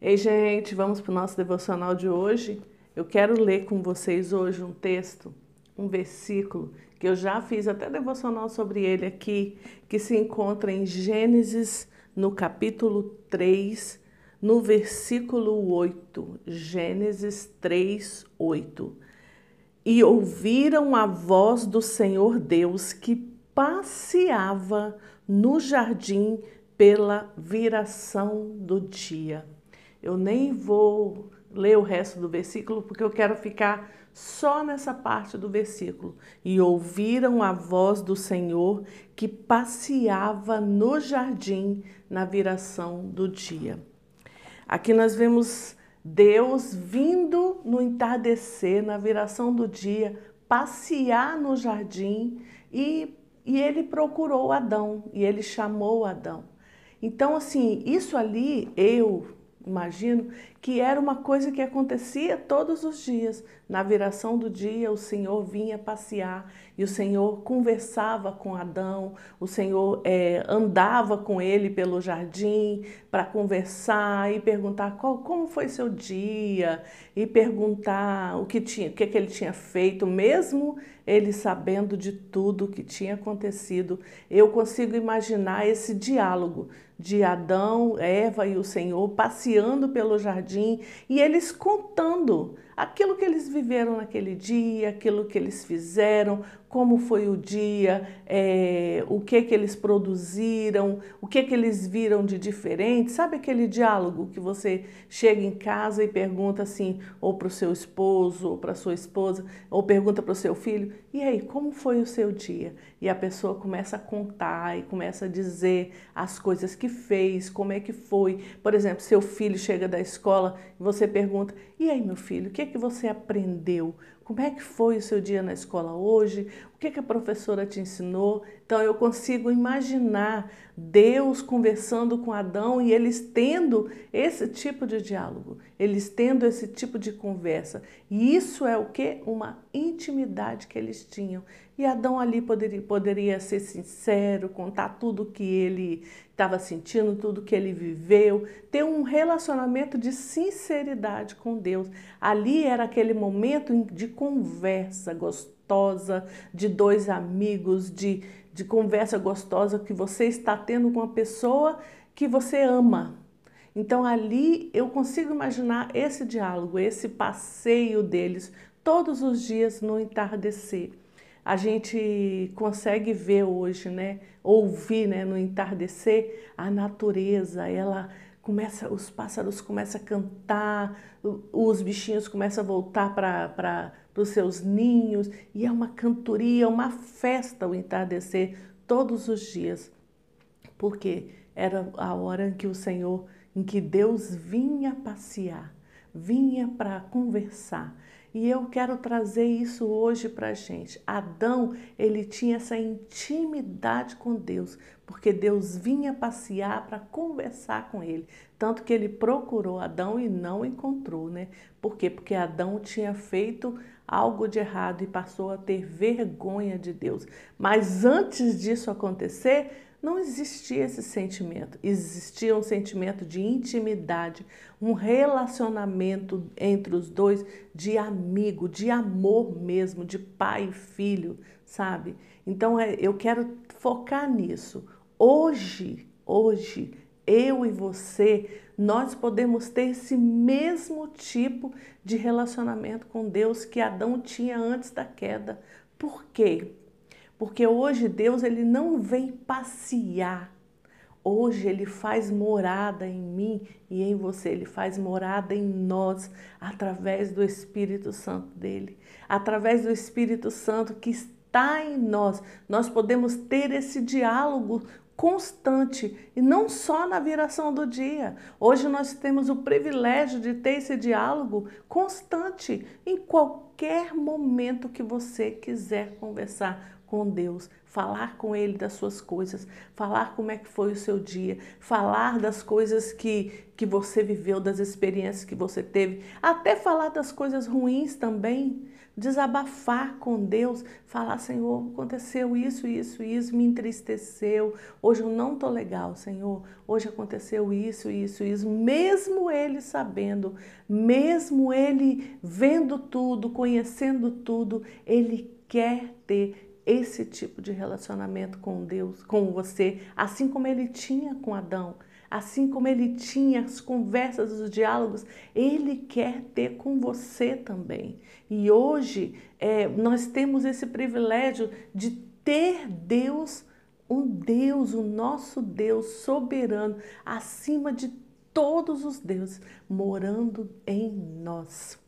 Ei, gente, vamos para o nosso devocional de hoje. Eu quero ler com vocês hoje um texto, um versículo, que eu já fiz até devocional sobre ele aqui, que se encontra em Gênesis, no capítulo 3, no versículo 8. Gênesis 3, 8. E ouviram a voz do Senhor Deus que passeava no jardim pela viração do dia. Eu nem vou ler o resto do versículo porque eu quero ficar só nessa parte do versículo. E ouviram a voz do Senhor que passeava no jardim na viração do dia. Aqui nós vemos Deus vindo no entardecer, na viração do dia, passear no jardim e, e ele procurou Adão e ele chamou Adão. Então, assim, isso ali, eu, imagino que era uma coisa que acontecia todos os dias. Na viração do dia, o Senhor vinha passear e o Senhor conversava com Adão, o Senhor é, andava com ele pelo jardim para conversar e perguntar qual, como foi seu dia e perguntar o que, tinha, o que, que ele tinha feito, mesmo ele sabendo de tudo o que tinha acontecido. Eu consigo imaginar esse diálogo de Adão, Eva e o Senhor passeando pelo jardim e eles contando aquilo que eles viveram naquele dia, aquilo que eles fizeram, como foi o dia, é, o que que eles produziram, o que que eles viram de diferente. Sabe aquele diálogo que você chega em casa e pergunta assim, ou para o seu esposo, ou para sua esposa, ou pergunta para o seu filho, e aí, como foi o seu dia? E a pessoa começa a contar e começa a dizer as coisas que fez, como é que foi. Por exemplo, seu filho chega da escola e você pergunta, e aí, meu filho, o que que você aprendeu? Como é que foi o seu dia na escola hoje? O que, que a professora te ensinou? Então eu consigo imaginar Deus conversando com Adão e eles tendo esse tipo de diálogo, eles tendo esse tipo de conversa. E isso é o que? Uma intimidade que eles tinham. E Adão ali poderia, poderia ser sincero, contar tudo que ele estava sentindo, tudo que ele viveu, ter um relacionamento de sinceridade com Deus. Ali era aquele momento de conversa gostosa, de dois amigos, de, de conversa gostosa que você está tendo com uma pessoa que você ama. Então ali eu consigo imaginar esse diálogo, esse passeio deles todos os dias no entardecer a gente consegue ver hoje, né? Ouvir, né? No entardecer, a natureza, ela começa, os pássaros começam a cantar, os bichinhos começam a voltar para os seus ninhos e é uma cantoria, uma festa o entardecer todos os dias, porque era a hora em que o Senhor, em que Deus vinha passear, vinha para conversar. E eu quero trazer isso hoje para a gente. Adão, ele tinha essa intimidade com Deus, porque Deus vinha passear para conversar com ele. Tanto que ele procurou Adão e não encontrou, né? Por quê? Porque Adão tinha feito algo de errado e passou a ter vergonha de Deus. Mas antes disso acontecer, não existia esse sentimento. Existia um sentimento de intimidade, um relacionamento entre os dois de amigo, de amor mesmo, de pai e filho, sabe? Então é, eu quero focar nisso. Hoje, hoje, eu e você, nós podemos ter esse mesmo tipo de relacionamento com Deus que Adão tinha antes da queda. Por quê? Porque hoje Deus ele não vem passear. Hoje ele faz morada em mim e em você, ele faz morada em nós através do Espírito Santo dele. Através do Espírito Santo que está em nós, nós podemos ter esse diálogo constante e não só na viração do dia. Hoje nós temos o privilégio de ter esse diálogo constante em qualquer momento que você quiser conversar com Deus, falar com Ele das suas coisas, falar como é que foi o seu dia, falar das coisas que, que você viveu, das experiências que você teve, até falar das coisas ruins também, desabafar com Deus, falar, Senhor, aconteceu isso, isso, isso, me entristeceu, hoje eu não estou legal, Senhor, hoje aconteceu isso, isso, isso, mesmo Ele sabendo, mesmo Ele vendo tudo, conhecendo tudo, Ele quer ter esse tipo de relacionamento com Deus, com você, assim como Ele tinha com Adão. Assim como ele tinha as conversas, os diálogos, ele quer ter com você também. E hoje é, nós temos esse privilégio de ter Deus, um Deus, o nosso Deus soberano, acima de todos os deuses, morando em nós.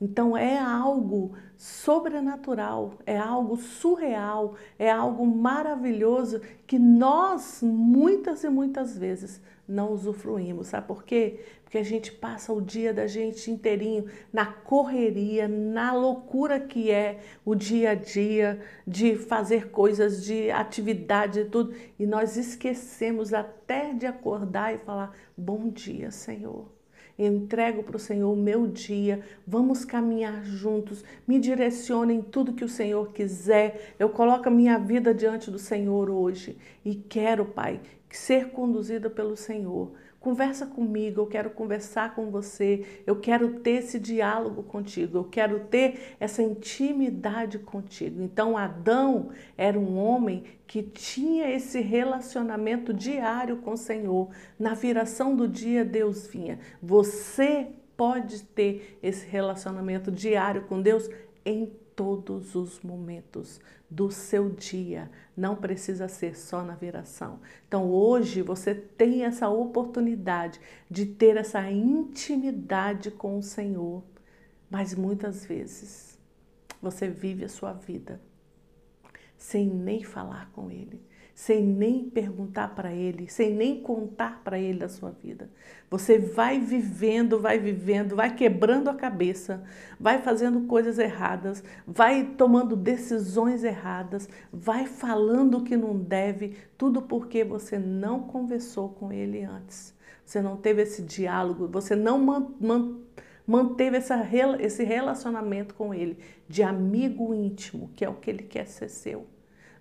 Então é algo sobrenatural, é algo surreal, é algo maravilhoso que nós muitas e muitas vezes não usufruímos. Sabe por quê? Porque a gente passa o dia da gente inteirinho na correria, na loucura que é o dia a dia de fazer coisas, de atividade e tudo, e nós esquecemos até de acordar e falar: "Bom dia, Senhor". Entrego para o Senhor o meu dia, vamos caminhar juntos, me direcione em tudo que o Senhor quiser. Eu coloco a minha vida diante do Senhor hoje e quero, Pai, ser conduzida pelo Senhor. Conversa comigo, eu quero conversar com você, eu quero ter esse diálogo contigo, eu quero ter essa intimidade contigo. Então, Adão era um homem que tinha esse relacionamento diário com o Senhor. Na viração do dia, Deus vinha. Você pode ter esse relacionamento diário com Deus em todos os momentos do seu dia. Não precisa ser só na viração. Então hoje você tem essa oportunidade de ter essa intimidade com o Senhor, mas muitas vezes você vive a sua vida sem nem falar com Ele sem nem perguntar para ele, sem nem contar para ele da sua vida. Você vai vivendo, vai vivendo, vai quebrando a cabeça, vai fazendo coisas erradas, vai tomando decisões erradas, vai falando o que não deve, tudo porque você não conversou com ele antes. Você não teve esse diálogo, você não man, man, manteve essa, esse relacionamento com ele de amigo íntimo, que é o que ele quer ser seu.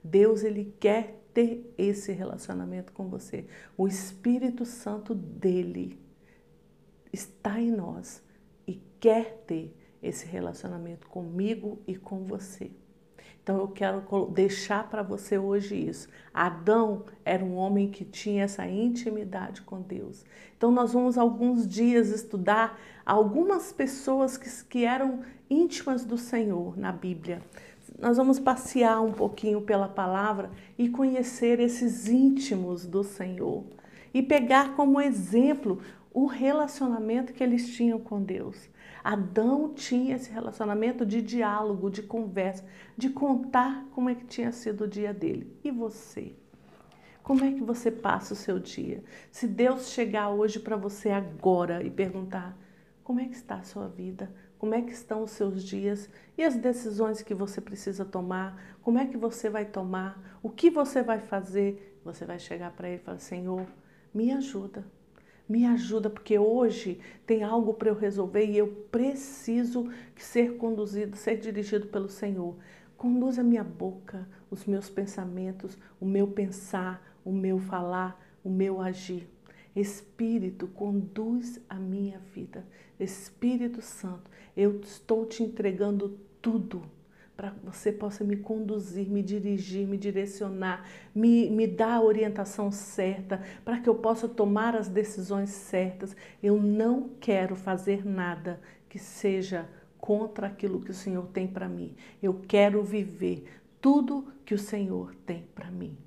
Deus ele quer ter esse relacionamento com você. O Espírito Santo dele está em nós e quer ter esse relacionamento comigo e com você. Então eu quero deixar para você hoje isso. Adão era um homem que tinha essa intimidade com Deus. Então nós vamos alguns dias estudar algumas pessoas que, que eram íntimas do Senhor na Bíblia nós vamos passear um pouquinho pela palavra e conhecer esses íntimos do Senhor e pegar como exemplo o relacionamento que eles tinham com Deus. Adão tinha esse relacionamento de diálogo, de conversa, de contar como é que tinha sido o dia dele. E você? Como é que você passa o seu dia? Se Deus chegar hoje para você agora e perguntar: como é que está a sua vida? Como é que estão os seus dias e as decisões que você precisa tomar, como é que você vai tomar, o que você vai fazer. Você vai chegar para ele e falar: Senhor, me ajuda, me ajuda, porque hoje tem algo para eu resolver e eu preciso ser conduzido, ser dirigido pelo Senhor. Conduza a minha boca, os meus pensamentos, o meu pensar, o meu falar, o meu agir. Espírito, conduz a minha vida. Espírito Santo, eu estou te entregando tudo para que você possa me conduzir, me dirigir, me direcionar, me, me dar a orientação certa, para que eu possa tomar as decisões certas. Eu não quero fazer nada que seja contra aquilo que o Senhor tem para mim. Eu quero viver tudo que o Senhor tem para mim.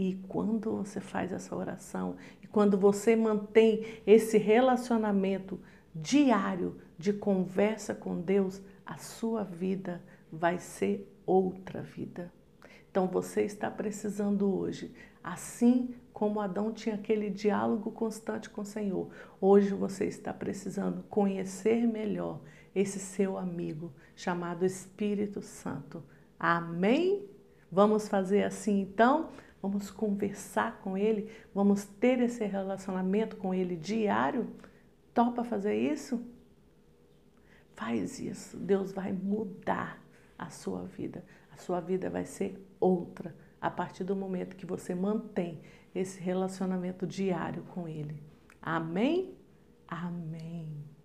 E quando você faz essa oração, e quando você mantém esse relacionamento diário de conversa com Deus, a sua vida vai ser outra vida. Então você está precisando hoje, assim como Adão tinha aquele diálogo constante com o Senhor, hoje você está precisando conhecer melhor esse seu amigo chamado Espírito Santo. Amém? Vamos fazer assim então? Vamos conversar com Ele? Vamos ter esse relacionamento com Ele diário? Topa fazer isso? Faz isso. Deus vai mudar a sua vida. A sua vida vai ser outra a partir do momento que você mantém esse relacionamento diário com Ele. Amém? Amém.